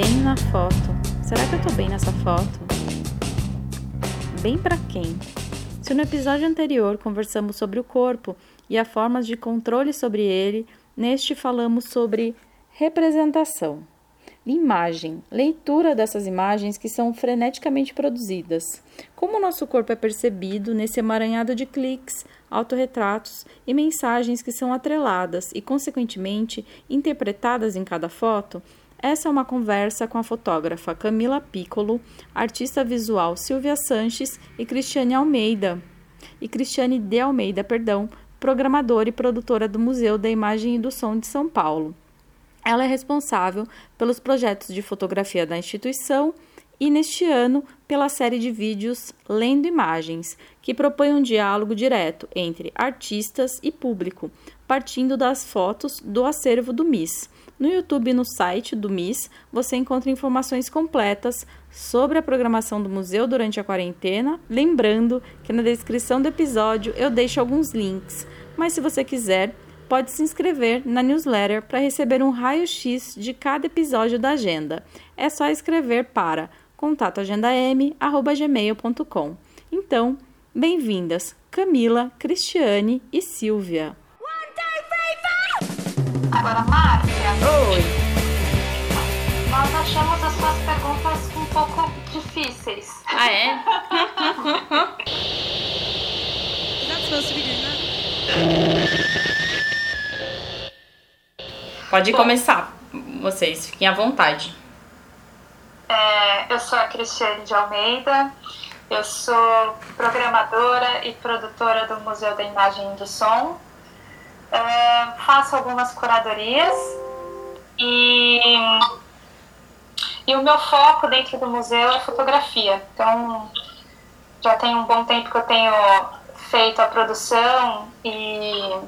bem na foto. Será que eu tô bem nessa foto? Bem para quem? Se no episódio anterior conversamos sobre o corpo e as formas de controle sobre ele, neste falamos sobre representação, imagem, leitura dessas imagens que são freneticamente produzidas. Como o nosso corpo é percebido nesse emaranhado de cliques, autorretratos e mensagens que são atreladas e, consequentemente, interpretadas em cada foto, essa é uma conversa com a fotógrafa Camila Piccolo, artista visual Silvia Sanches e Cristiane Almeida. E Cristiane de Almeida, perdão, programadora e produtora do Museu da Imagem e do Som de São Paulo. Ela é responsável pelos projetos de fotografia da instituição e, neste ano, pela série de vídeos Lendo Imagens, que propõe um diálogo direto entre artistas e público, partindo das fotos do acervo do MIS. No YouTube e no site do MIS você encontra informações completas sobre a programação do museu durante a quarentena. Lembrando que na descrição do episódio eu deixo alguns links, mas se você quiser, pode se inscrever na newsletter para receber um raio-x de cada episódio da agenda. É só escrever para contatoagendam@gmail.com. Então, bem-vindas Camila, Cristiane e Silvia. Agora, Márcia. Oi. Nós achamos as suas perguntas um pouco difíceis. Ah, é? Pode Bom. começar, vocês, fiquem à vontade. É, eu sou a Cristiane de Almeida, eu sou programadora e produtora do Museu da Imagem e do Som. É, faço algumas curadorias e, e o meu foco dentro do museu é fotografia. Então, já tem um bom tempo que eu tenho feito a produção e,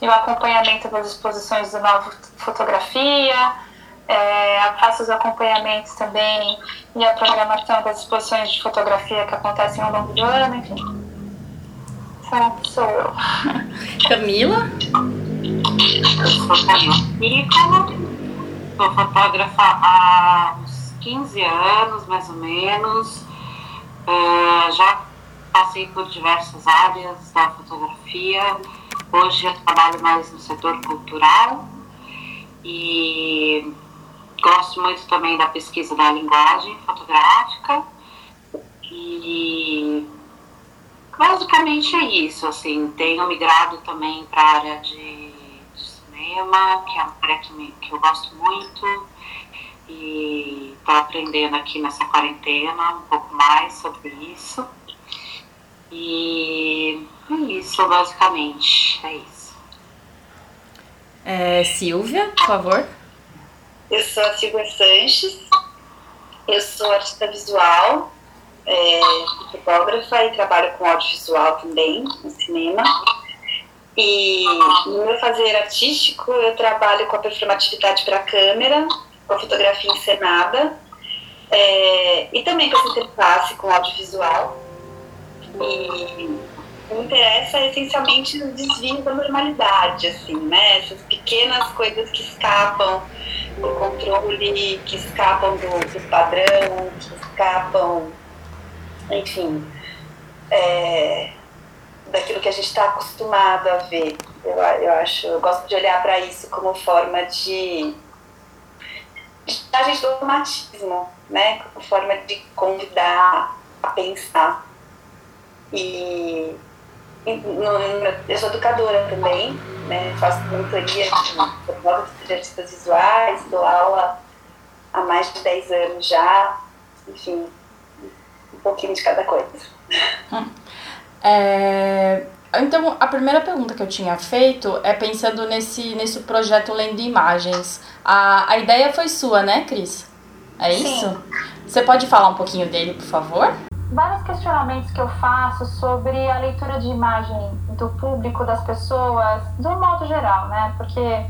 e o acompanhamento das exposições do Nova Fotografia. É, faço os acompanhamentos também e a programação das exposições de fotografia que acontecem ao longo do ano, enfim. Essa sou eu. Camila? Eu sou Camila Piccolo, sou fotógrafa há uns 15 anos, mais ou menos. Eh, já passei por diversas áreas da fotografia. Hoje eu trabalho mais no setor cultural e gosto muito também da pesquisa da linguagem fotográfica. E basicamente é isso, assim, tenho migrado também para a área de, de cinema, que é uma área que, me, que eu gosto muito, e estou aprendendo aqui nessa quarentena um pouco mais sobre isso. E é isso, basicamente, é isso. É, Silvia, por favor. Eu sou a Silvia Sanches, eu sou artista visual, é, fotógrafa e trabalho com audiovisual também, no cinema. E no meu fazer artístico, eu trabalho com a performatividade para câmera, com a fotografia encenada, é, e também com essa interface com audiovisual. E me interessa essencialmente o desvio da normalidade, assim, né? Essas pequenas coisas que escapam do controle, que escapam do, do padrão, que escapam, enfim, é, daquilo que a gente está acostumado a ver. Eu, eu acho, eu gosto de olhar para isso como forma de, a gente do automatismo, né? Como forma de convidar a pensar. E e no- eu sou educadora também, né? faço mentoria de fotógrafos de artistas visuais, dou aula há mais de 10 anos já, enfim, pouquinho de cada coisa. É, então, a primeira pergunta que eu tinha feito é pensando nesse, nesse projeto Lendo Imagens. A, a ideia foi sua, né, Cris? É Sim. isso? Você pode falar um pouquinho dele, por favor? vários questionamentos que eu faço sobre a leitura de imagem do público, das pessoas, de um modo geral, né? Porque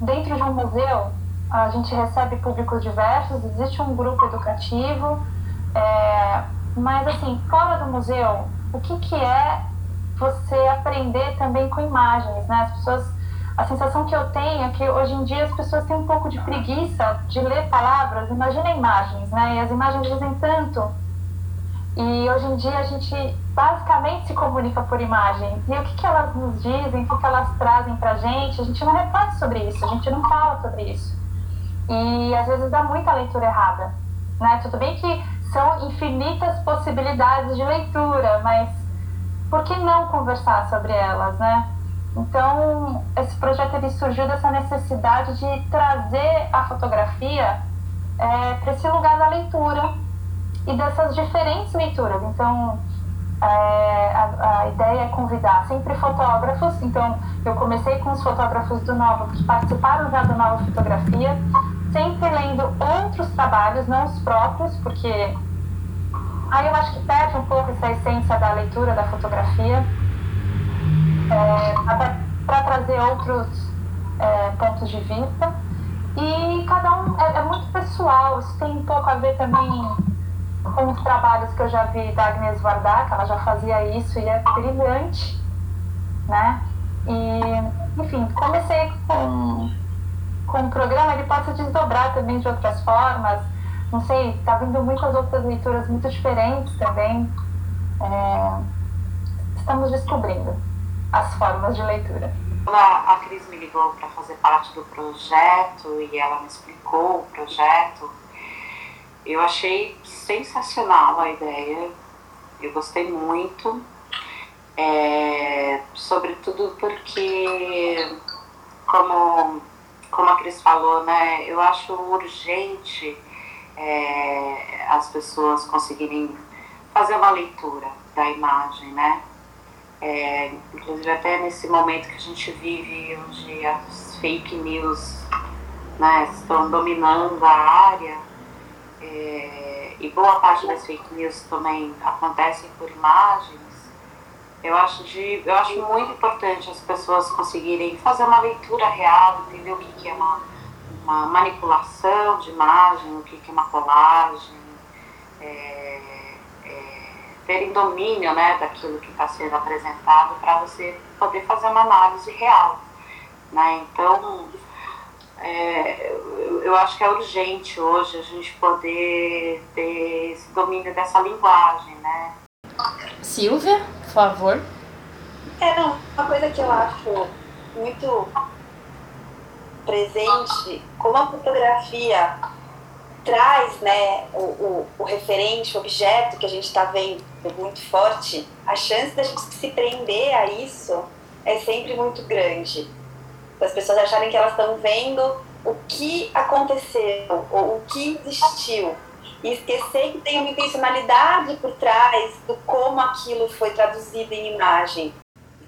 dentro de um museu a gente recebe públicos diversos, existe um grupo educativo, é, mas assim, fora do museu, o que, que é você aprender também com imagens, né? As pessoas a sensação que eu tenho é que hoje em dia as pessoas têm um pouco de preguiça de ler palavras, imagina imagens, né? E as imagens dizem tanto. E hoje em dia a gente basicamente se comunica por imagens. E o que, que elas nos dizem, o que, que elas trazem pra gente, a gente não reflete sobre isso, a gente não fala sobre isso. E às vezes dá muita leitura errada. Né? Tudo bem que são infinitas possibilidades de leitura, mas por que não conversar sobre elas, né? Então, esse projeto ele surgiu dessa necessidade de trazer a fotografia é, para esse lugar da leitura e dessas diferentes leituras. Então, é, a, a, ideia é convidar sempre fotógrafos. Então, eu comecei com os fotógrafos do Nova, que participaram já do Nova Fotografia, sempre lendo outros trabalhos, não os próprios, porque aí eu acho que perde um pouco essa essência da leitura da fotografia é, para trazer outros é, pontos de vista. E cada um é, é, muito pessoal, isso tem um pouco a ver também com os trabalhos que eu já vi da Agnes Varda, que ela já fazia isso e é brilhante, né? E, enfim, comecei com, com um programa, ele pode se desdobrar também de outras formas, não sei, tá vindo muitas outras leituras muito diferentes também. É, estamos descobrindo as formas de leitura. Quando a Cris me ligou para fazer parte do projeto e ela me explicou o projeto, eu achei sensacional a ideia, eu gostei muito, é, sobretudo porque, como, como a Cris falou, né, eu acho urgente é, as pessoas conseguirem fazer uma leitura da imagem, né? É, inclusive até nesse momento que a gente vive, onde as fake news né, estão dominando a área, é, e boa parte das fake news também acontecem por imagens, eu acho, de, eu acho muito importante as pessoas conseguirem fazer uma leitura real, entender o que, que é uma, uma manipulação de imagem, o que, que é uma colagem. É, terem domínio né, daquilo que está sendo apresentado para você poder fazer uma análise real. Né? Então, é, eu, eu, acho que é urgente hoje a gente poder ter esse domínio dessa linguagem. Né? Silvia, por favor. É, não, uma coisa que eu acho muito presente, como a fotografia traz né, o, o, o referente, o objeto que a gente está vendo muito forte, a chance da gente se prender a isso é sempre muito grande. As pessoas acharem que elas estão vendo o que aconteceu ou o que existiu e esquecer que tem uma intencionalidade por trás do como aquilo foi traduzido em imagem.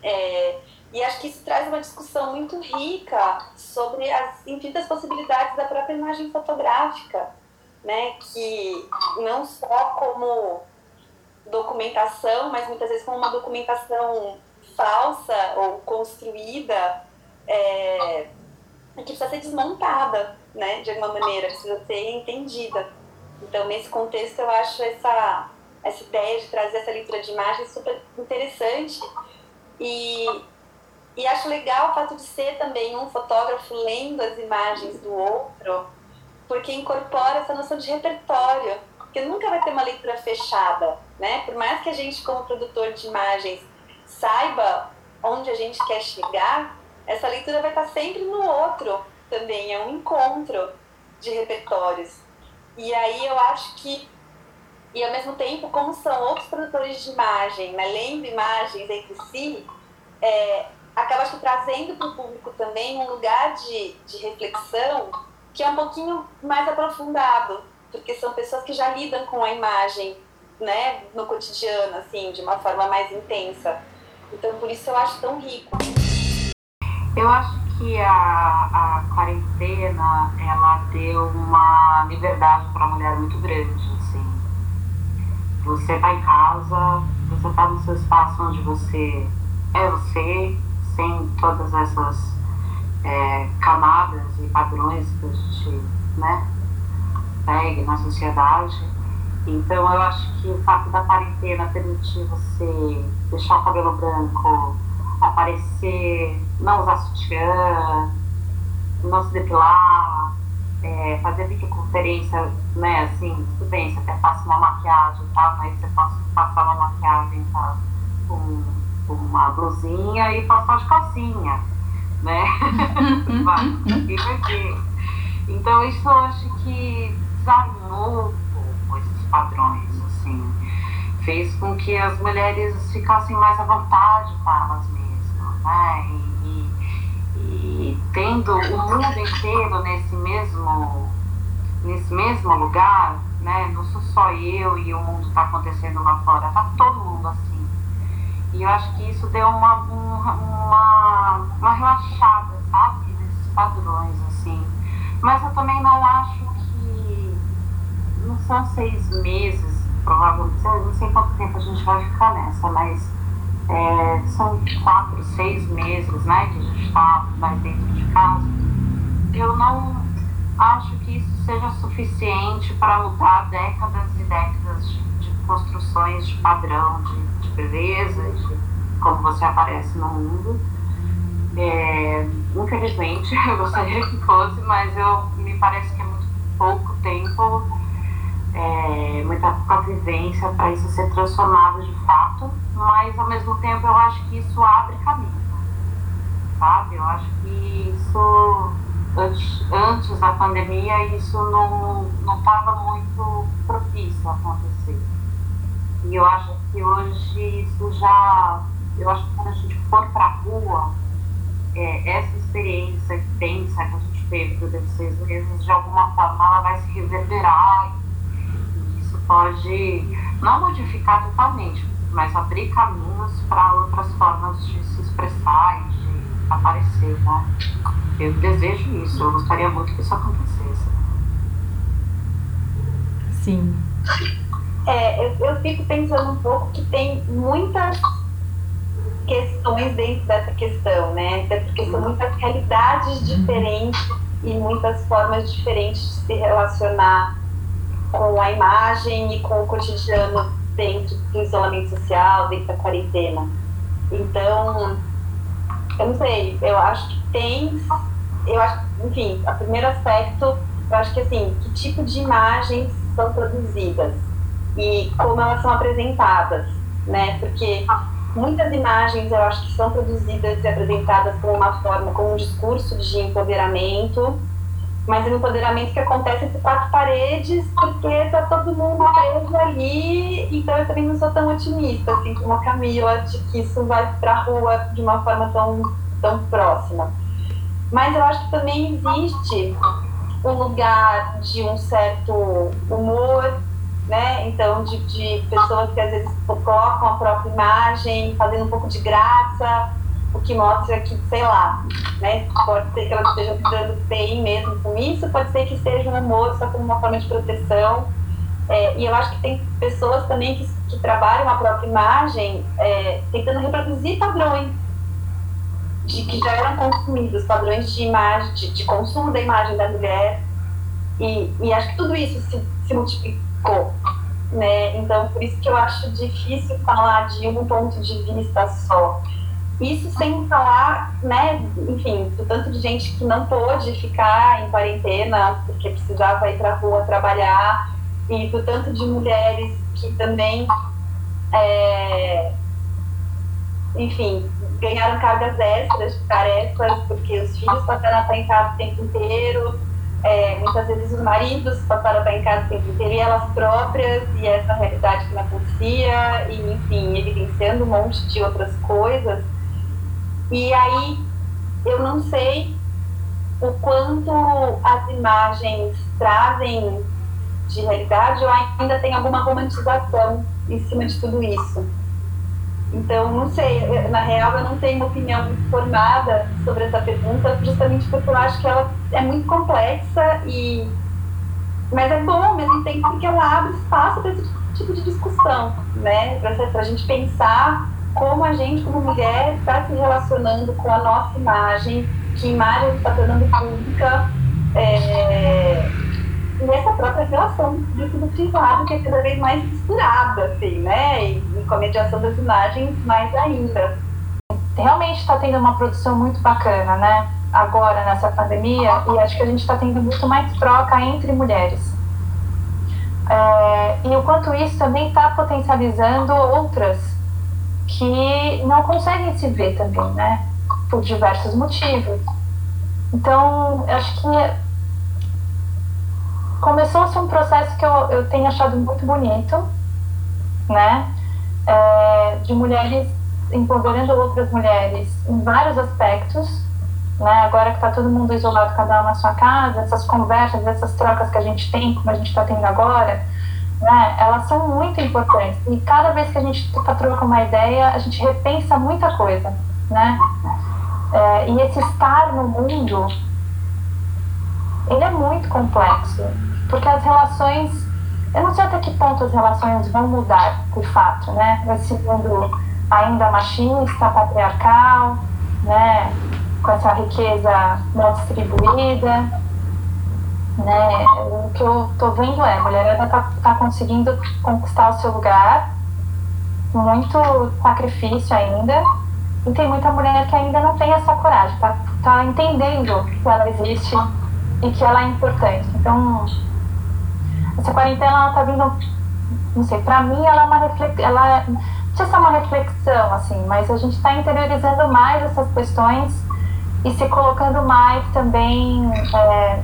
É, e acho que isso traz uma discussão muito rica sobre as infinitas possibilidades da própria imagem fotográfica né, que não só como documentação, mas muitas vezes como uma documentação falsa ou construída, é, que precisa ser desmontada, né, de alguma maneira, precisa ser entendida. Então, nesse contexto, eu acho essa, essa ideia de trazer essa leitura de imagem super interessante. E, e acho legal o fato de ser também um fotógrafo lendo as imagens do outro, porque incorpora essa noção de repertório, porque nunca vai ter uma leitura fechada, né? Por mais que a gente, como produtor de imagens, saiba onde a gente quer chegar, essa leitura vai estar sempre no outro também, é um encontro de repertórios. E aí eu acho que, e ao mesmo tempo, como são outros produtores de imagem, né, lendo imagens entre si, é, acaba trazendo para o público também um lugar de, de reflexão que é um pouquinho mais aprofundado, porque são pessoas que já lidam com a imagem, né, no cotidiano, assim, de uma forma mais intensa. Então, por isso eu acho tão rico. Eu acho que a, a quarentena, ela deu uma liberdade para a mulher muito grande, assim. Você tá em casa, você tá no seu espaço onde você é você, sem todas essas é, camadas e padrões que a gente né, segue na sociedade. Então eu acho que o fato da quarentena permitir você deixar o cabelo branco, aparecer, não usar sutiã, não se depilar, é, fazer videoconferência, né, assim, tudo bem, você até passa uma maquiagem, tá? Mas você pode passar uma maquiagem, tá? Com, com uma blusinha e passar de calcinha, né? Então isso eu acho que desarmou esses padrões, assim, fez com que as mulheres ficassem mais à vontade com elas mesmas, né? E, e, e tendo o mundo inteiro nesse mesmo, nesse mesmo lugar, né? Não sou só eu e o mundo está acontecendo lá fora, tá todo mundo assim. E eu acho que isso deu uma, uma, uma relaxada, sabe? Nesses padrões, assim mas eu também não acho que não são seis meses, provavelmente, não sei quanto tempo a gente vai ficar nessa, mas é, são quatro, seis meses né, que a gente está mais dentro de casa. Eu não acho que isso seja suficiente para mudar décadas e décadas de, de construções de padrão, de, de beleza, de como você aparece no mundo é, infelizmente, eu gostaria que fosse, mas eu, me parece que é muito pouco tempo, é, muita pouca vivência para isso ser transformado de fato, mas ao mesmo tempo eu acho que isso abre caminho, sabe? Eu acho que isso, antes, antes da pandemia, isso não estava muito propício a acontecer. E eu acho que hoje isso já, eu acho que quando a gente for para a rua, é, essa experiência intensa que a gente teve durante seis meses, de alguma forma ela vai se reverberar e isso pode não modificar totalmente, mas abrir caminhos para outras formas de se expressar e de aparecer, né? Eu desejo isso, eu gostaria muito que isso acontecesse. Sim. É, eu, eu fico pensando um pouco que tem muitas questões dentro dessa questão, né? Porque são muitas realidades diferentes e muitas formas diferentes de se relacionar com a imagem e com o cotidiano dentro do isolamento social, dentro da quarentena. Então, eu não sei, eu acho que tem, eu acho, enfim, o primeiro aspecto, eu acho que assim, que tipo de imagens são produzidas e como elas são apresentadas, né? Porque muitas imagens eu acho que são produzidas e apresentadas como uma forma, como um discurso de empoderamento, mas é um empoderamento que acontece entre quatro paredes, porque tá todo mundo preso ali, então eu também não sou tão otimista, assim, como a Camila, de que isso vai pra rua de uma forma tão, tão próxima. Mas eu acho que também existe um lugar de um certo humor, né? Então, de, de pessoas que às vezes colocam a própria imagem, fazendo um pouco de graça, o que mostra que, sei lá, né? Pode ser que elas estejam lidando bem mesmo com isso, pode ser que seja um humor só como uma forma de proteção. É, e eu acho que tem pessoas também que, que trabalham a própria imagem é, tentando reproduzir padrões de que já eram consumidos, padrões de imagem, de, de consumo da imagem da mulher. E, e acho que tudo isso se, se multiplica Né? Então, por isso que eu acho difícil falar de um ponto de vista só. Isso sem falar, né, enfim, do tanto de gente que não pôde ficar em quarentena porque precisava ir para a rua trabalhar e do tanto de mulheres que também, é, enfim, ganharam cargas extras tarefas porque os filhos passaram a estar em casa o tempo inteiro é, muitas vezes os maridos passaram a estar em casa o tempo inteiro e elas próprias, e essa realidade que não acontecia, e enfim, evidenciando um monte de outras coisas. E aí eu não sei o quanto as imagens trazem de realidade ou ainda tem alguma romantização em cima de tudo isso. Então, não sei, na real eu não tenho uma opinião formada sobre essa pergunta, justamente porque eu acho que ela é muito complexa e mas é bom ao mesmo tempo porque ela abre espaço para esse tipo de discussão, né? Para a gente pensar como a gente, como mulher, está se relacionando com a nossa imagem, que imagem está tornando pública. É e essa própria relação do público do privado, que é cada vez mais misturada, assim, né? E com a mediação das imagens mais ainda. realmente está tendo uma produção muito bacana, né? Agora nessa pandemia e acho que a gente está tendo muito mais troca entre mulheres. É, e o quanto isso também está potencializando outras que não conseguem se ver também, né? Por diversos motivos. Então, acho que começou-se um processo que eu, eu tenho achado muito bonito, né? É, de mulheres empoderando outras mulheres em vários aspectos, né? Agora que está todo mundo isolado, cada um na sua casa, essas conversas, essas trocas que a gente tem, como a gente está tendo agora, né? Elas são muito importantes. E cada vez que a gente troca uma ideia, a gente repensa muita coisa, né? É, e esse estar no mundo, ele é muito complexo, porque as relações, eu não sei até que ponto as relações vão mudar, por fato, né? Esse mundo ainda machista, patriarcal, né? Com essa riqueza mal distribuída, né? O que eu tô vendo é, a mulherada tá, tá conseguindo conquistar o seu lugar, muito sacrifício ainda, e tem muita mulher que ainda não tem essa coragem, tá, tá entendendo que ela existe e que ela é importante. Então, essa quarentena ela tá vindo, não sei, pra mim ela é uma reflexão, ela é, não sei se é uma reflexão, assim, mas a gente está interiorizando mais essas questões e se colocando mais também é,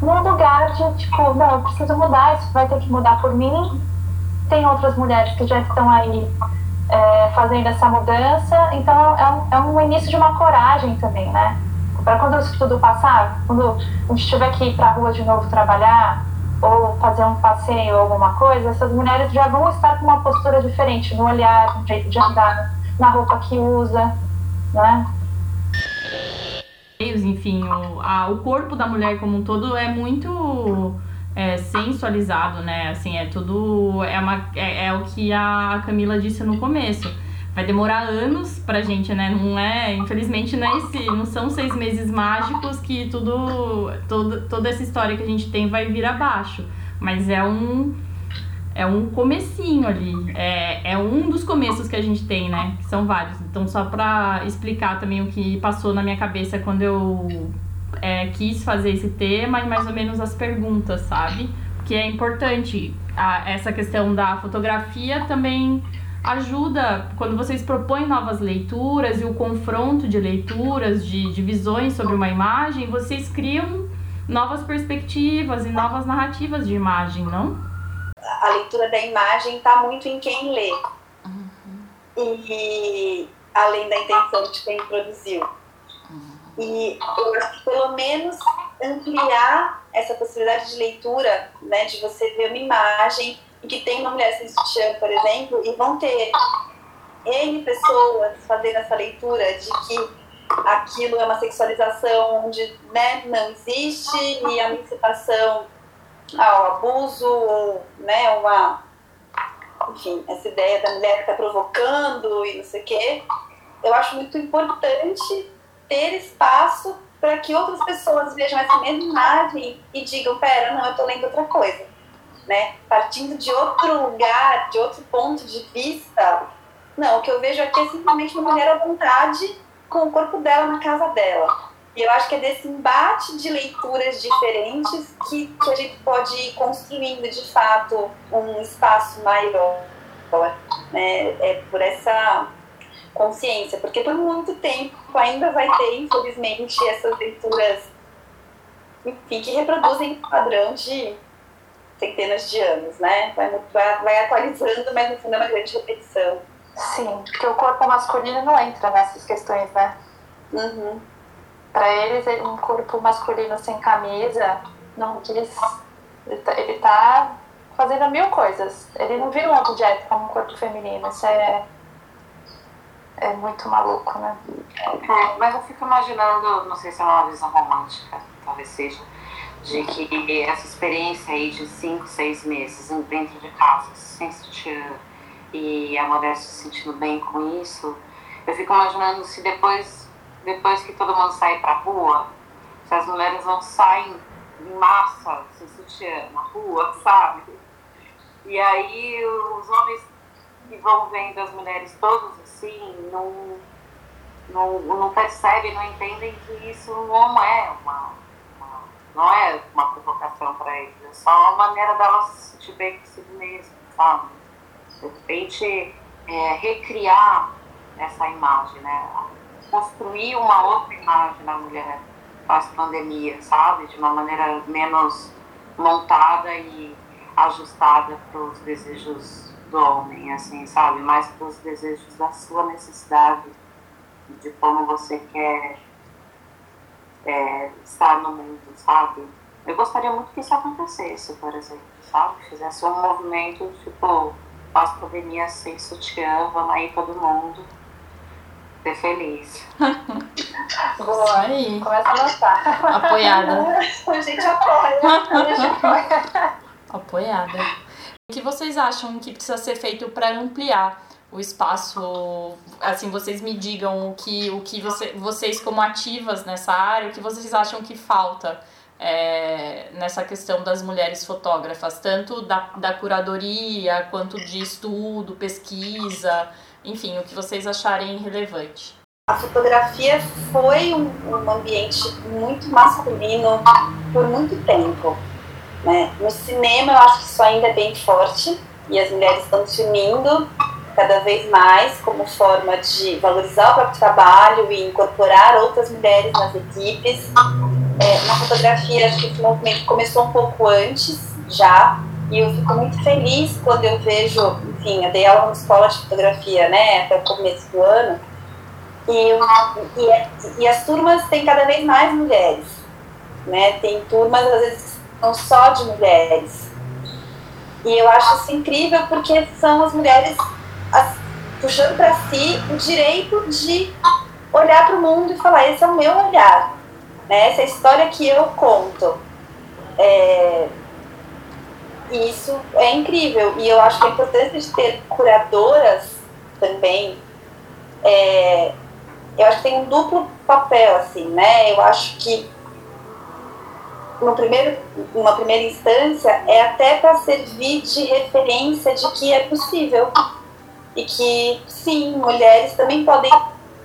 num lugar de, tipo, não, eu preciso mudar, isso vai ter que mudar por mim. Tem outras mulheres que já estão aí é, fazendo essa mudança, então é um, é um início de uma coragem também, né? Para quando isso tudo passar, quando a gente tiver que ir para rua de novo trabalhar, ou fazer um passeio ou alguma coisa, essas mulheres já vão estar com uma postura diferente no olhar, no jeito de andar, na roupa que usa, né? Enfim, o, a, o corpo da mulher como um todo é muito é, sensualizado, né? Assim, é tudo. É, uma, é, é o que a Camila disse no começo vai demorar anos pra gente, né? Não é, infelizmente, não, é esse, não são seis meses mágicos que tudo, todo, toda essa história que a gente tem vai vir abaixo. Mas é um, é um comecinho ali. É, é um dos começos que a gente tem, né? São vários. Então, só pra explicar também o que passou na minha cabeça quando eu é, quis fazer esse tema e mais ou menos as perguntas, sabe? Que é importante a, essa questão da fotografia também ajuda quando vocês propõem novas leituras e o confronto de leituras, de, de visões sobre uma imagem, vocês criam novas perspectivas e novas narrativas de imagem, não? A leitura da imagem está muito em quem lê. Uhum. E além da intenção de quem produziu. Uhum. E eu acho que pelo menos ampliar essa possibilidade de leitura, né, de você ver uma imagem que tem uma mulher sem sutiã, por exemplo, e vão ter N pessoas fazendo essa leitura de que aquilo é uma sexualização onde né, não existe e a emancipação ao abuso, ou né, uma, enfim, essa ideia da mulher que está provocando e não sei o quê. Eu acho muito importante ter espaço para que outras pessoas vejam essa mesma imagem e digam, pera, não, eu estou lendo outra coisa né? Partindo de outro lugar, de outro ponto de vista. Não, o que eu vejo aqui é simplesmente uma mulher à vontade com o corpo dela na casa dela. E eu acho que é desse embate de leituras diferentes que, que a gente pode ir construindo de fato um espaço maior. Né? É por essa consciência, porque por muito tempo ainda vai ter, infelizmente, essas leituras enfim, que reproduzem o padrão de centenas de anos, né? Vai, vai, vai atualizando, mas no fundo é uma grande repetição. Sim, porque o corpo masculino não entra nessas questões, né? Uhum. Para eles, um corpo masculino sem camisa não diz. Ele tá, ele tá fazendo mil coisas. Ele não vira um objeto como um corpo feminino. Isso é. É muito maluco, né? É, mas eu fico imaginando, não sei se é uma visão romântica, talvez seja de que essa experiência aí de cinco, seis meses dentro de casa, sem sutiã, e a mulher se sentindo bem com isso, eu fico imaginando se depois, depois que todo mundo sair pra rua, se as mulheres não saem em massa, sem sutiã, na rua, sabe? E aí os homens que vão vendo as mulheres todas assim, não, não, não percebem, não entendem que isso não é uma não é uma provocação para eles, é só uma maneira delas se sentir bem consigo mesmo, sabe? De repente, é, recriar essa imagem, né? Construir uma outra imagem da mulher pós-pandemia, sabe? De uma maneira menos montada e ajustada para os desejos do homem, assim, sabe? Mais para os desejos da sua necessidade, de como você quer é, estar no mundo, sabe? Eu gostaria muito que isso acontecesse, por exemplo, sabe? Fizesse um movimento, tipo, pós-pandemia sem sutiã, vamos aí todo mundo ser feliz. Boa, aí. Começa a lançar. Apoiada. A gente apoia. A gente apoia. Apoiada. O que vocês acham que precisa ser feito para ampliar o espaço? Assim, vocês me digam o que, o que você, vocês, como ativas nessa área, o que vocês acham que falta é, nessa questão das mulheres fotógrafas, tanto da, da curadoria quanto de estudo, pesquisa, enfim, o que vocês acharem relevante. A fotografia foi um, um ambiente muito masculino por muito tempo. Né? No cinema, eu acho que isso ainda é bem forte e as mulheres estão se unindo cada vez mais como forma de valorizar o próprio trabalho e incorporar outras mulheres nas equipes. É, na fotografia, acho que esse movimento começou um pouco antes já, e eu fico muito feliz quando eu vejo, enfim, eu dei aula numa escola de fotografia, né, até o começo do ano, e, e, e as turmas têm cada vez mais mulheres, né, tem turmas, às vezes, não só de mulheres, e eu acho isso incrível porque são as mulheres puxando para si o direito de olhar para o mundo e falar: esse é o meu olhar, né? essa é a história que eu conto. É, e isso é incrível. E eu acho que a importância de ter curadoras também. É, eu acho que tem um duplo papel, assim, né? Eu acho que no primeiro, uma primeira instância é até para servir de referência de que é possível e que sim, mulheres também podem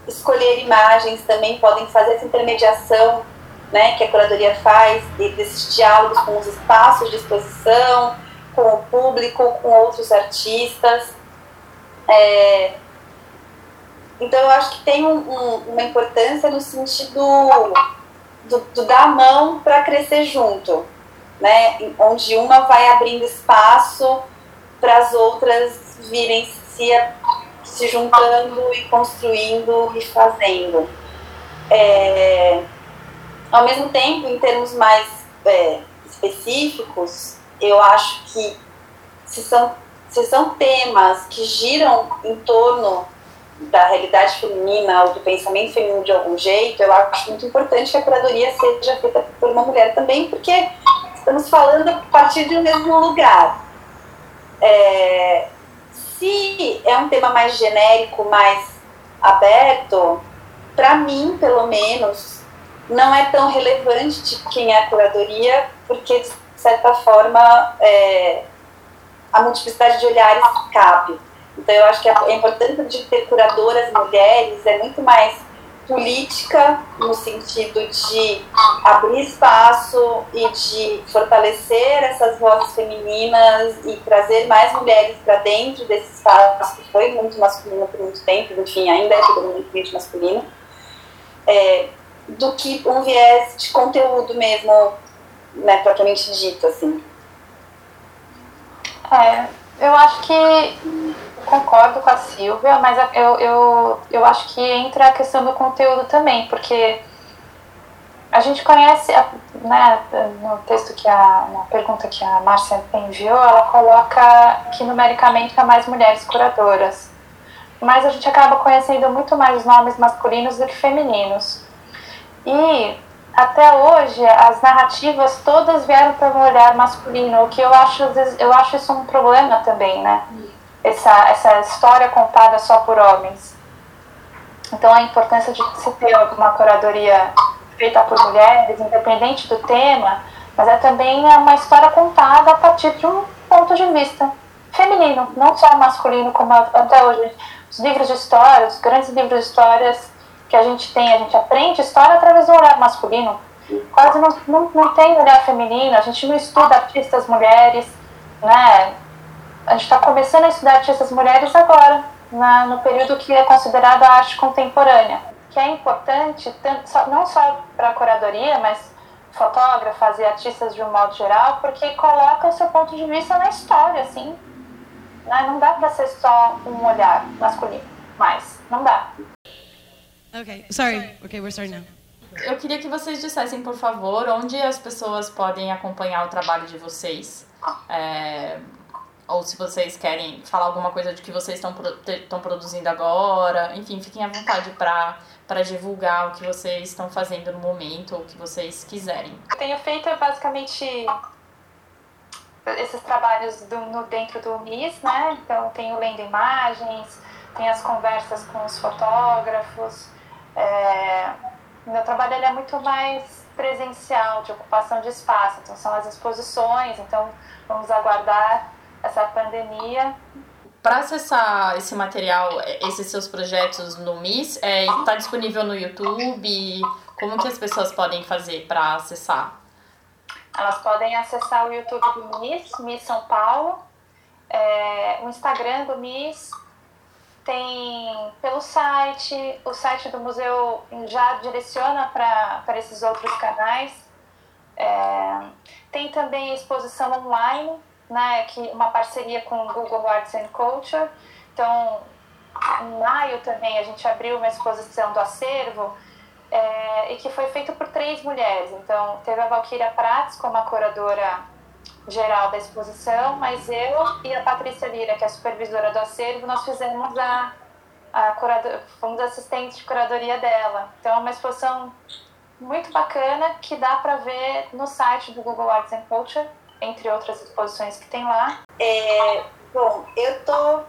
escolher imagens, também podem fazer essa intermediação né, que a curadoria faz, desses diálogos com os espaços de exposição, com o público, com outros artistas. É, então eu acho que tem um, um, uma importância no sentido do, do dar a mão para crescer junto, né? onde uma vai abrindo espaço para as outras virem se, se juntando e construindo e fazendo. É, ao mesmo tempo, em termos mais é, específicos, eu acho que se são, se são temas que giram em torno da realidade feminina ou do pensamento feminino de algum jeito, eu acho muito importante que a curadoria seja feita por uma mulher também, porque estamos falando a partir de um mesmo lugar. É, se é um tema mais genérico, mais aberto, para mim, pelo menos, não é tão relevante de quem é a curadoria, porque, de certa forma, é, a multiplicidade de olhares cabe. Então, eu acho que a importância de ter curadoras mulheres é muito mais política, no sentido de abrir espaço e de fortalecer essas vozes femininas e trazer mais mulheres para dentro desse espaço que foi muito masculino por muito tempo, enfim, ainda é predominantemente masculino, é, do que um viés de conteúdo mesmo, né, propriamente dito, assim. É, eu acho que concordo com a Silvia, mas eu, eu, eu acho que entra a questão do conteúdo também, porque a gente conhece, né, no texto que a, na pergunta que a Márcia enviou, ela coloca que numericamente há mais mulheres curadoras, mas a gente acaba conhecendo muito mais os nomes masculinos do que femininos. E até hoje as narrativas todas vieram para um olhar masculino, o que eu acho, eu acho isso um problema também, né? Essa, essa história contada só por homens. Então, a importância de se ter uma curadoria feita por mulheres, independente do tema, mas é também uma história contada a partir de um ponto de vista feminino, não só masculino, como até hoje. Os livros de história, os grandes livros de histórias que a gente tem, a gente aprende história através do olhar masculino. Quase não, não, não tem olhar feminino, a gente não estuda artistas mulheres, né? A gente está começando a estudar artistas mulheres agora, na, no período que é considerado a arte contemporânea, que é importante tanto, não só para a curadoria, mas fotógrafas e artistas de um modo geral, porque coloca o seu ponto de vista na história, assim. Né? Não dá para ser só um olhar masculino, mas não dá. Ok, sorry. Ok, we're starting now. Eu queria que vocês dissessem, por favor, onde as pessoas podem acompanhar o trabalho de vocês. É, ou se vocês querem falar alguma coisa de que vocês estão estão produzindo agora. Enfim, fiquem à vontade para divulgar o que vocês estão fazendo no momento ou o que vocês quiserem. Eu tenho feito basicamente esses trabalhos do, no, dentro do MIS, né? Então, tenho lendo imagens, tem as conversas com os fotógrafos. É, meu trabalho é muito mais presencial, de ocupação de espaço, então são as exposições, então vamos aguardar essa pandemia. Para acessar esse material, esses seus projetos no MIS, está é, tá disponível no YouTube? Como que as pessoas podem fazer para acessar? Elas podem acessar o YouTube do MIS, MIS São Paulo, é, o Instagram do MIS, tem pelo site, o site do museu já direciona para esses outros canais. É, tem também a exposição online, né, que uma parceria com o Google Arts and Culture. Então, em maio também a gente abriu uma exposição do acervo é, e que foi feito por três mulheres. Então, teve a Valquíria Prats como a curadora geral da exposição, mas eu e a Patrícia Lira, que é a supervisora do acervo, nós fizemos a, a curador, fomos assistentes de curadoria dela. Então é uma exposição muito bacana que dá para ver no site do Google Arts and Culture, entre outras exposições que tem lá. É, bom, eu tô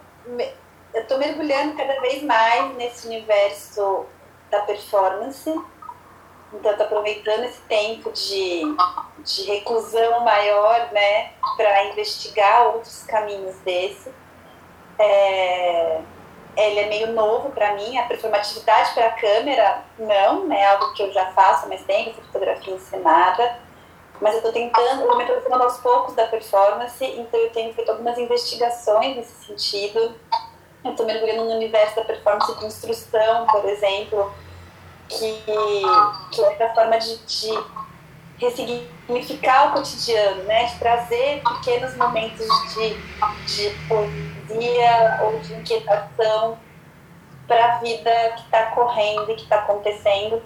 eu tô mergulhando cada vez mais nesse universo da performance então, estou aproveitando esse tempo de, de reclusão maior, né, para investigar outros caminhos desse. É, ele é meio novo para mim, a performatividade para a câmera, não, é algo que eu já faço há mais tempo, fotografia ensinada, mas eu estou tentando, eu me aproximando aos poucos da performance, então eu tenho feito algumas investigações nesse sentido. Eu estou mergulhando no universo da performance de instrução, por exemplo, que, que é essa forma de, de ressignificar o cotidiano, né? de trazer pequenos momentos de, de poesia ou de inquietação para a vida que está correndo e que está acontecendo.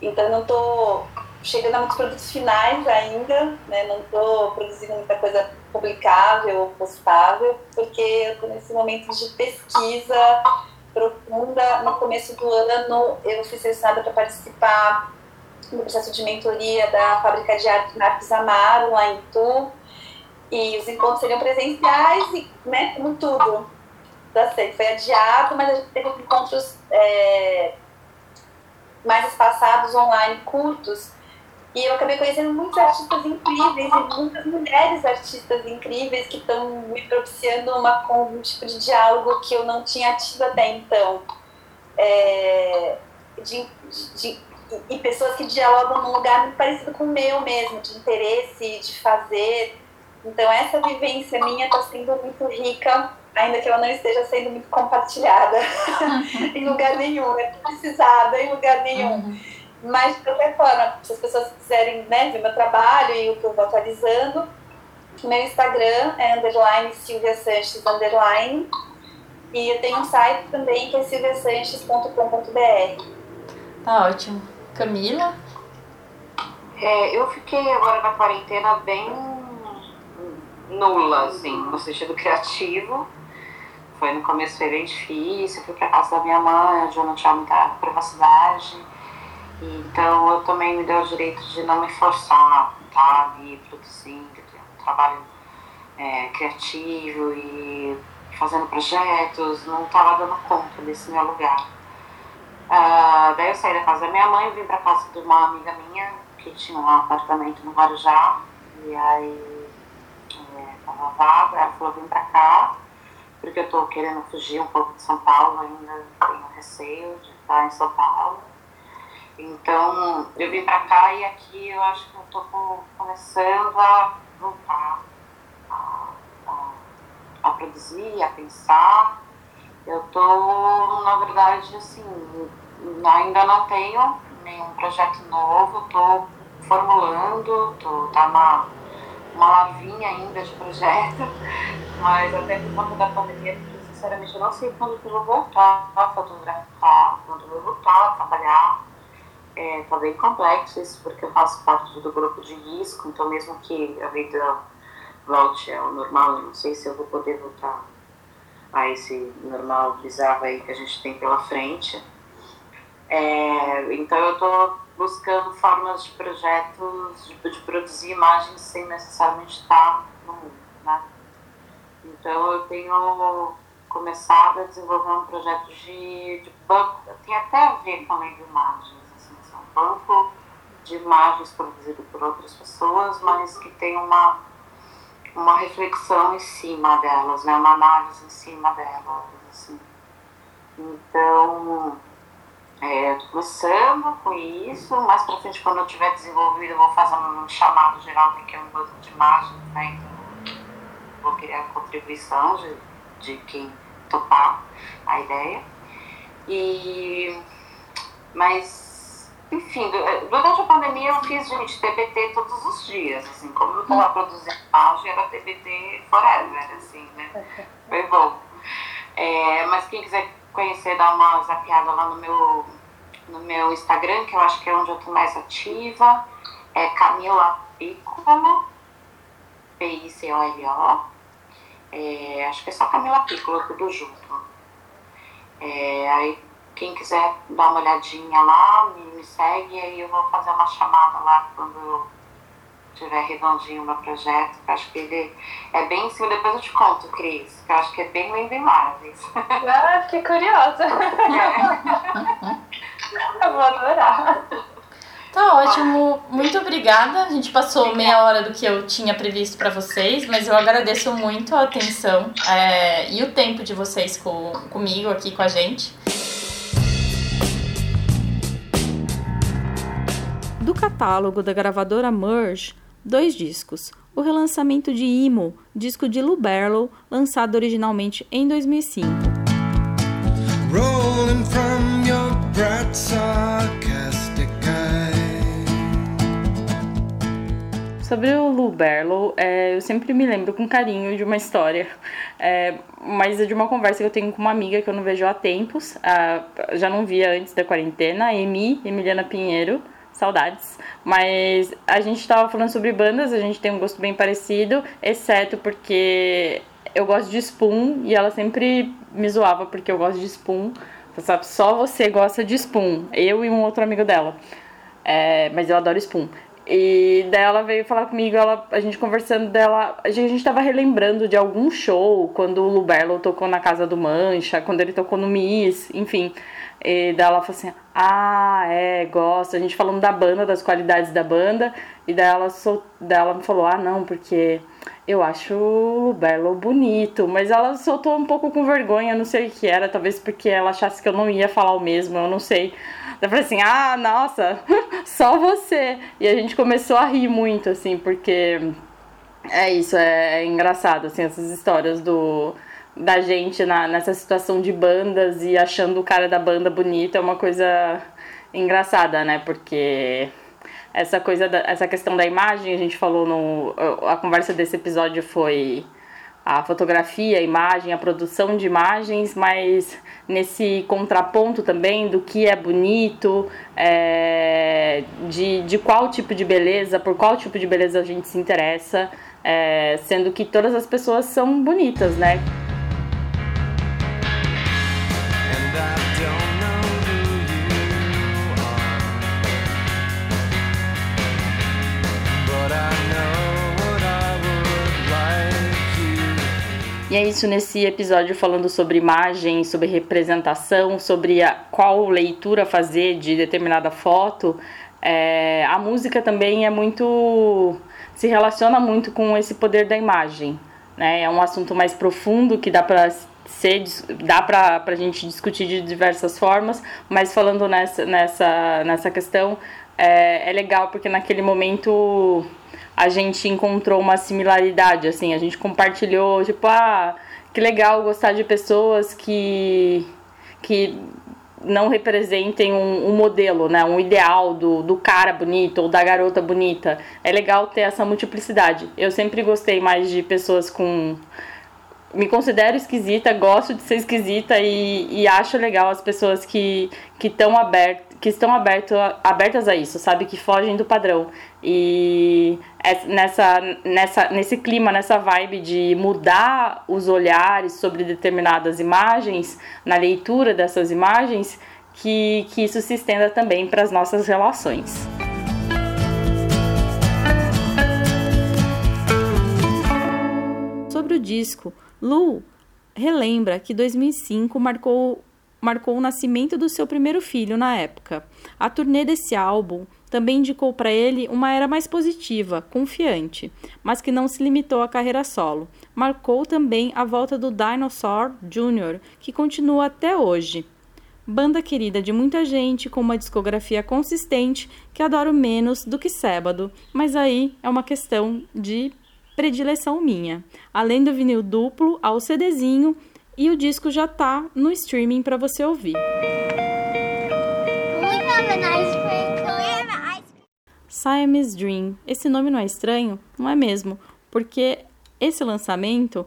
Então, não estou chegando a muitos produtos finais ainda, né? não estou produzindo muita coisa publicável ou postável, porque eu estou nesse momento de pesquisa profunda. No começo do ano, eu fui selecionada para participar do processo de mentoria da Fábrica de Arte Marcos Amaro, lá em Itu. E os encontros seriam presenciais, e, né, como tudo. Da sei, foi adiado, mas a gente teve encontros é, mais espaçados, online, curtos. E eu acabei conhecendo muitos artistas incríveis e muitas mulheres artistas incríveis que estão me propiciando uma, um tipo de diálogo que eu não tinha tido até então. É, de, de, e pessoas que dialogam num lugar muito parecido com o meu mesmo, de interesse, de fazer. Então, essa vivência minha está sendo muito rica, ainda que ela não esteja sendo muito compartilhada em lugar nenhum, é precisada em lugar nenhum. Uhum. Mas, de qualquer forma, se as pessoas quiserem né, ver meu trabalho e o que eu vou atualizando, meu Instagram é underline Silvia Sanches underline. E eu tenho um site também que é silviasanches.com.br. Tá ótimo. Camila? É, eu fiquei agora na quarentena bem nula, assim, no sentido criativo. Foi no começo foi bem difícil, fui pra casa da minha mãe, onde eu não tinha muita privacidade. Então eu também me dei o direito de não me forçar, tá? Ali produzindo, um trabalho é, criativo e fazendo projetos, não estava dando conta desse meu lugar. Uh, daí eu saí da casa da minha mãe, vim para casa de uma amiga minha que tinha um apartamento no Guarujá, e aí é, tava vaga, ela falou, vim para cá, porque eu tô querendo fugir um pouco de São Paulo ainda, tenho receio de está em São Paulo. Então, eu vim para cá e aqui eu acho que eu estou começando a voltar a, a, a produzir, a pensar. Eu estou, na verdade, assim, ainda não tenho nenhum projeto novo, estou formulando, tô, tá uma, uma lavinha ainda de projeto, mas até por conta da pandemia, sinceramente, eu não sei quando eu vou voltar a fotografar, quando eu vou voltar a trabalhar. É, tá bem complexo isso, porque eu faço parte do grupo de risco, então mesmo que a vida volte ao normal, eu não sei se eu vou poder voltar a esse normal bizarro aí que a gente tem pela frente. É, então eu estou buscando formas de projetos, de, de, produzir imagens sem necessariamente estar no mundo, né? Então eu tenho começado a desenvolver um projeto de, de banco, tem até a ver com a lei banco de imagens produzido por outras pessoas, mas que tem uma, uma reflexão em cima delas, né? uma análise em cima delas. Assim. Então, é, começando com isso, mais para frente, quando eu tiver desenvolvido, eu vou fazer um chamado geral, porque é um banco de imagens, né? Então, vou querer a contribuição de, de quem topar a ideia. E, mas, enfim, durante a pandemia eu fiz, gente, TBT todos os dias, assim, como eu estou lá produzindo imagem, era TBT forever, assim, né? Foi bom. É, mas quem quiser conhecer, dar uma zapiada lá no meu, no meu Instagram, que eu acho que é onde eu tô mais ativa. É Camila Piccolo, P-I-C-O-L-O. É, acho que é só Camila Piccolo, tudo junto. É, aí quem quiser dar uma olhadinha lá, me, me segue, aí eu vou fazer uma chamada lá quando eu tiver redondinho meu projeto, que eu acho que ele é bem em cima, depois eu te conto, Cris, que eu acho que é bem lindo e maravilhoso. Ah, fiquei curiosa. eu vou adorar. Tá ótimo, muito obrigada. A gente passou meia hora do que eu tinha previsto para vocês, mas eu agradeço muito a atenção é, e o tempo de vocês com, comigo aqui com a gente. Do catálogo da gravadora Merge, dois discos. O relançamento de Imo, disco de Lou Barlow, lançado originalmente em 2005. Rolling from your bright sarcastic Sobre o Lou Barlow, é, eu sempre me lembro com carinho de uma história, é, mas é de uma conversa que eu tenho com uma amiga que eu não vejo há tempos, já não via antes da quarentena, a Emi, Emiliana Pinheiro, saudades. Mas a gente tava falando sobre bandas, a gente tem um gosto bem parecido, exceto porque eu gosto de Spoon e ela sempre me zoava porque eu gosto de Spoon. Sabe, só você gosta de Spoon, eu e um outro amigo dela. É, mas eu adoro Spoon. E daí ela veio falar comigo, ela, a gente conversando dela, a gente, a gente tava relembrando de algum show, quando o Luberlo tocou na Casa do Mancha, quando ele tocou no Miss, enfim. E daí ela falou assim, ah, é, gosto. A gente falando da banda, das qualidades da banda. E daí ela, sol... daí ela me falou, ah, não, porque eu acho o Belo bonito. Mas ela soltou um pouco com vergonha, não sei o que era. Talvez porque ela achasse que eu não ia falar o mesmo, eu não sei. Eu falei assim, ah, nossa, só você. E a gente começou a rir muito, assim, porque... É isso, é, é engraçado, assim, essas histórias do da gente na, nessa situação de bandas e achando o cara da banda bonito é uma coisa engraçada, né? Porque essa coisa da, essa questão da imagem, a gente falou no a conversa desse episódio foi a fotografia, a imagem, a produção de imagens, mas nesse contraponto também do que é bonito, é, de, de qual tipo de beleza, por qual tipo de beleza a gente se interessa, é, sendo que todas as pessoas são bonitas, né? E é isso nesse episódio falando sobre imagem, sobre representação, sobre a, qual leitura fazer de determinada foto. É, a música também é muito. se relaciona muito com esse poder da imagem. Né? É um assunto mais profundo que dá para ser, dá para a gente discutir de diversas formas, mas falando nessa, nessa, nessa questão, é, é legal porque naquele momento a gente encontrou uma similaridade, assim, a gente compartilhou, tipo, ah, que legal gostar de pessoas que, que não representem um, um, modelo, né? um ideal do, do cara bonito ou da garota bonita. É legal ter essa multiplicidade. Eu sempre gostei mais de pessoas com. Me considero esquisita, gosto de ser esquisita e, e acho legal as pessoas que estão abertas que estão aberto, abertas a isso, sabe? Que fogem do padrão. E é nessa, nessa, nesse clima, nessa vibe de mudar os olhares sobre determinadas imagens, na leitura dessas imagens, que, que isso se estenda também para as nossas relações. Sobre o disco, Lu relembra que 2005 marcou marcou o nascimento do seu primeiro filho na época. A turnê desse álbum também indicou para ele uma era mais positiva, confiante, mas que não se limitou à carreira solo. Marcou também a volta do Dinosaur Jr., que continua até hoje. Banda querida de muita gente, com uma discografia consistente, que adoro menos do que Sábado, mas aí é uma questão de predileção minha. Além do vinil duplo, ao CDzinho e o disco já tá no streaming para você ouvir. Siamese Dream. Esse nome não é estranho? Não é mesmo? Porque esse lançamento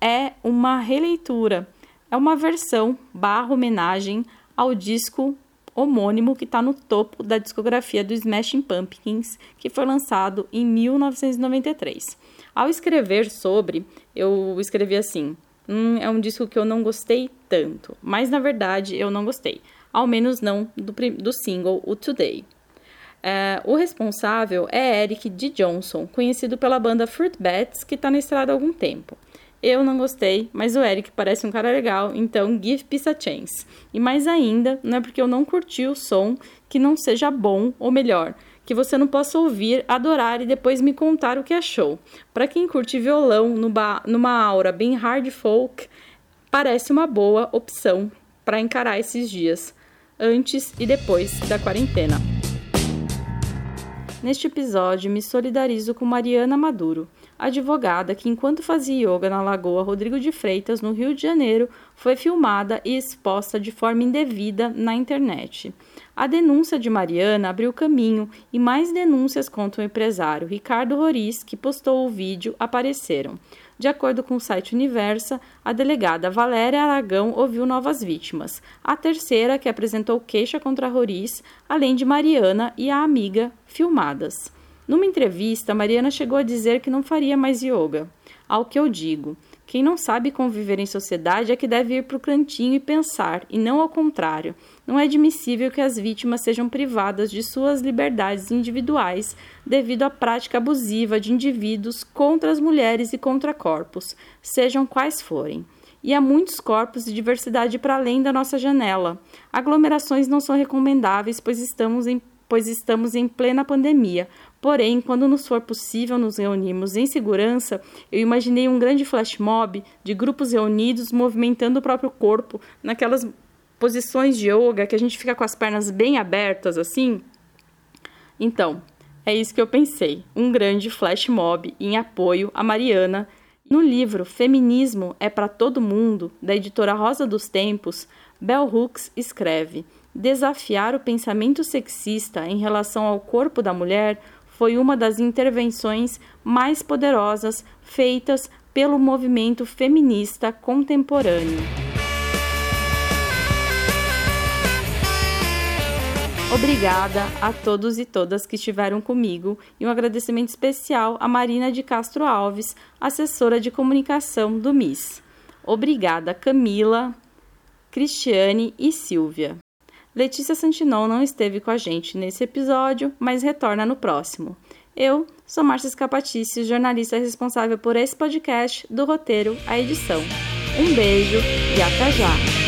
é uma releitura, é uma versão barra homenagem ao disco homônimo que está no topo da discografia do Smashing Pumpkins, que foi lançado em 1993. Ao escrever sobre, eu escrevi assim: hum, é um disco que eu não gostei tanto. Mas na verdade eu não gostei. Ao menos não do, do single O Today. É, o responsável é Eric D. Johnson, conhecido pela banda Fruit Bats, que está na estrada há algum tempo. Eu não gostei, mas o Eric parece um cara legal, então give peace a chance. E mais ainda, não é porque eu não curti o som que não seja bom ou melhor, que você não possa ouvir, adorar e depois me contar o que achou. Para quem curte violão numa aura bem hard folk, parece uma boa opção para encarar esses dias, antes e depois da quarentena. Neste episódio, me solidarizo com Mariana Maduro, advogada que, enquanto fazia yoga na Lagoa Rodrigo de Freitas, no Rio de Janeiro, foi filmada e exposta de forma indevida na internet. A denúncia de Mariana abriu caminho e mais denúncias contra o empresário Ricardo Roriz, que postou o vídeo, apareceram. De acordo com o site Universa, a delegada Valéria Aragão ouviu novas vítimas. A terceira, que apresentou queixa contra Roriz, além de Mariana e a amiga, filmadas. Numa entrevista, Mariana chegou a dizer que não faria mais yoga. Ao que eu digo, quem não sabe conviver em sociedade é que deve ir para o cantinho e pensar, e não ao contrário. Não é admissível que as vítimas sejam privadas de suas liberdades individuais devido à prática abusiva de indivíduos contra as mulheres e contra corpos, sejam quais forem. E há muitos corpos de diversidade para além da nossa janela. Aglomerações não são recomendáveis, pois estamos em pois estamos em plena pandemia, Porém, quando nos for possível nos reunirmos em segurança, eu imaginei um grande flash mob de grupos reunidos movimentando o próprio corpo naquelas posições de yoga que a gente fica com as pernas bem abertas assim. Então, é isso que eu pensei, um grande flash mob em apoio a Mariana. No livro Feminismo é para todo mundo, da editora Rosa dos Tempos, Bell Hooks escreve: Desafiar o pensamento sexista em relação ao corpo da mulher foi uma das intervenções mais poderosas feitas pelo movimento feminista contemporâneo. Obrigada a todos e todas que estiveram comigo e um agradecimento especial a Marina de Castro Alves, assessora de comunicação do MIS. Obrigada, Camila, Cristiane e Silvia. Letícia Santinon não esteve com a gente nesse episódio, mas retorna no próximo. Eu sou Márcia Scapatício, jornalista responsável por esse podcast, do roteiro à edição. Um beijo e até já!